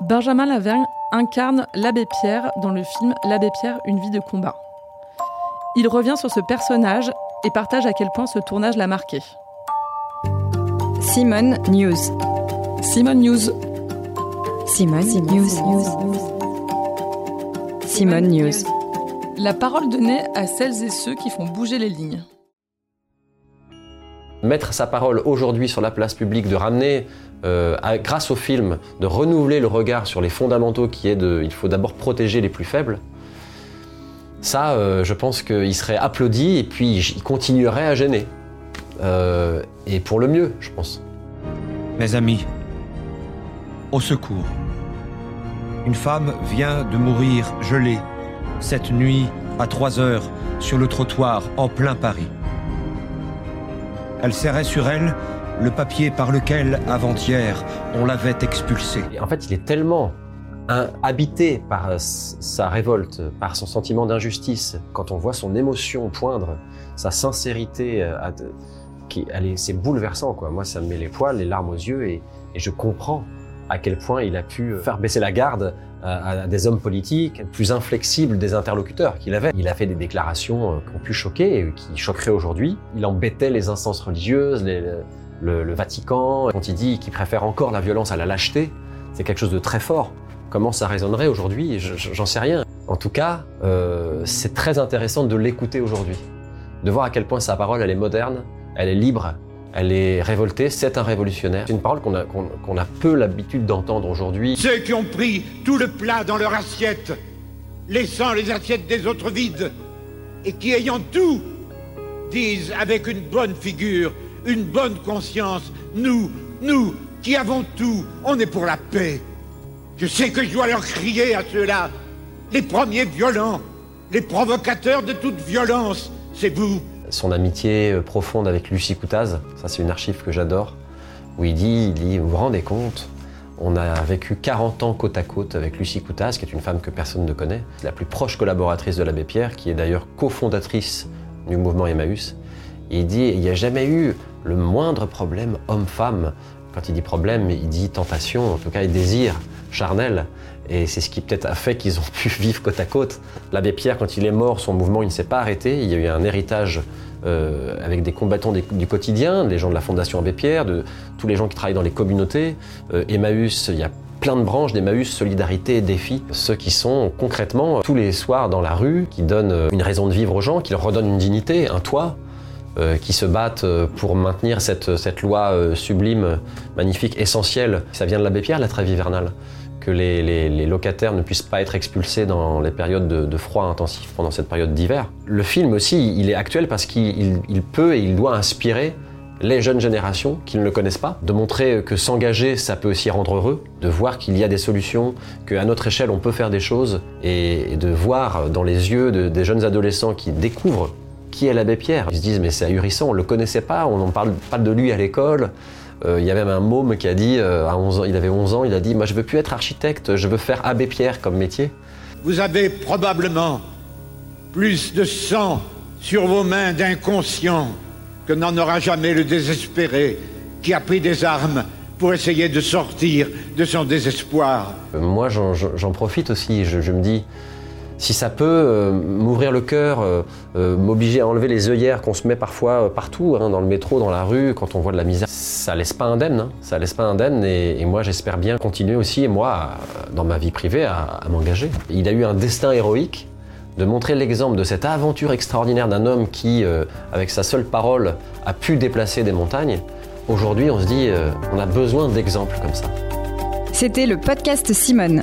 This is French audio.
Benjamin Lavergne incarne l'abbé Pierre dans le film L'abbé Pierre, une vie de combat. Il revient sur ce personnage et partage à quel point ce tournage l'a marqué. Simone News. Simone News. Simone, News. Simone News. La parole donnée à celles et ceux qui font bouger les lignes. Mettre sa parole aujourd'hui sur la place publique, de ramener, euh, grâce au film, de renouveler le regard sur les fondamentaux qui est de, il faut d'abord protéger les plus faibles. Ça, euh, je pense qu'il serait applaudi et puis il continuerait à gêner. Euh, et pour le mieux, je pense. Mes amis, au secours. Une femme vient de mourir gelée cette nuit à 3 heures sur le trottoir en plein Paris. Elle serrait sur elle le papier par lequel, avant-hier, on l'avait expulsée. Et en fait, il est tellement habité par euh, sa révolte, par son sentiment d'injustice, quand on voit son émotion poindre, sa sincérité, euh, c'est bouleversant. Moi, ça me met les poils, les larmes aux yeux, et, et je comprends à quel point il a pu faire baisser la garde à, des hommes politiques plus inflexibles des interlocuteurs qu'il avait. Il a fait des déclarations euh, qui ont pu choquer, et qui choqueraient aujourd'hui. Il embêtait les instances religieuses, le, Vatican, quand il dit qu'il préfère encore la violence à la lâcheté, c'est quelque chose de très fort. Comment ça résonnerait aujourd'hui? Je- je- J'en sais rien. En tout cas, euh, c'est très intéressant de l'écouter aujourd'hui, de voir à quel point sa parole, elle est moderne, elle est libre, elle est révoltée, c'est un révolutionnaire. C'est une parole qu'on a, peu l'habitude d'entendre aujourd'hui. Ceux qui ont pris tout le plat dans leur assiette, laissant les assiettes des autres vides, et qui ayant tout, disent avec une bonne figure, une bonne conscience, nous, nous, qui avons tout, on est pour la paix. Je sais que je dois leur crier à ceux-là, les premiers violents, les provocateurs de toute violence, c'est vous. Son amitié euh, profonde avec Lucie Coutaz, ça c'est une archive que j'adore, où il dit, il dit, vous vous rendez compte, on a vécu 40 ans côte à côte avec Lucie Coutaz, qui est une femme que personne ne connaît, la plus proche collaboratrice de l'abbé Pierre, qui est d'ailleurs cofondatrice du mouvement Emmaüs. Il dit, il n'y a jamais eu le moindre problème homme-femme. Quand il dit problème, il dit tentation, en tout cas, et désir charnel. Et c'est ce qui peut-être a fait qu'ils ont pu vivre côte à côte. L'abbé Pierre, quand il est mort, son mouvement il ne s'est pas arrêté. Il y a eu un héritage euh, avec des combattants du quotidien, des gens de la Fondation Abbé Pierre, de tous les gens qui travaillent dans les communautés. Euh, Emmaüs, il y a plein de branches d'Emmaüs, Solidarité et Défi. Ceux qui sont concrètement tous les soirs dans la rue, qui donnent euh, une raison de vivre aux gens, qui leur redonnent une dignité, un toit. euh, qui se battent pour maintenir cette, cette loi sublime, magnifique, essentielle. Ça vient de l'abbé Pierre, la trêve hivernale que les, locataires ne puissent pas être expulsés dans les périodes de, froid intensif pendant cette période d'hiver. Le film aussi, il est actuel parce qu'il il- il peut et il doit inspirer les jeunes générations qui ne le connaissent pas, de montrer que s'engager, ça peut aussi rendre heureux, de voir qu'il y a des solutions, qu'à notre échelle, on peut faire des choses, et, et de voir dans les yeux de- des jeunes adolescents qui découvrent qui est l'abbé Pierre. Ils se disent, mais c'est ahurissant, on ne le connaissait pas, on n'en parle pas de lui à l'école. Euh, il y a même un môme qui a dit, euh, à 11 ans, il avait 11 ans, il a dit, moi je veux plus être architecte, je veux faire abbé Pierre comme métier. Vous avez probablement plus de sang sur vos mains d'inconscient que n'en aura jamais le désespéré qui a pris des armes pour essayer de sortir de son désespoir. Euh, Moi, j'en- profite aussi. Je, je me dis, si ça peut euh, m'ouvrir le cœur, euh, euh, m'obliger à enlever les œillères qu'on se met parfois partout, hein, dans le métro, dans la rue, quand on voit de la misère, ça laisse pas indemne. hein. ça laisse pas indemne. Et, moi, j'espère bien continuer aussi, moi, dans ma vie privée, à, m'engager. Il a eu un destin héroïque. De montrer l'exemple de cette aventure extraordinaire d'un homme qui, avec sa seule parole, a pu déplacer des montagnes. Aujourd'hui, on se dit, on a besoin d'exemples comme ça. C'était le podcast Simone.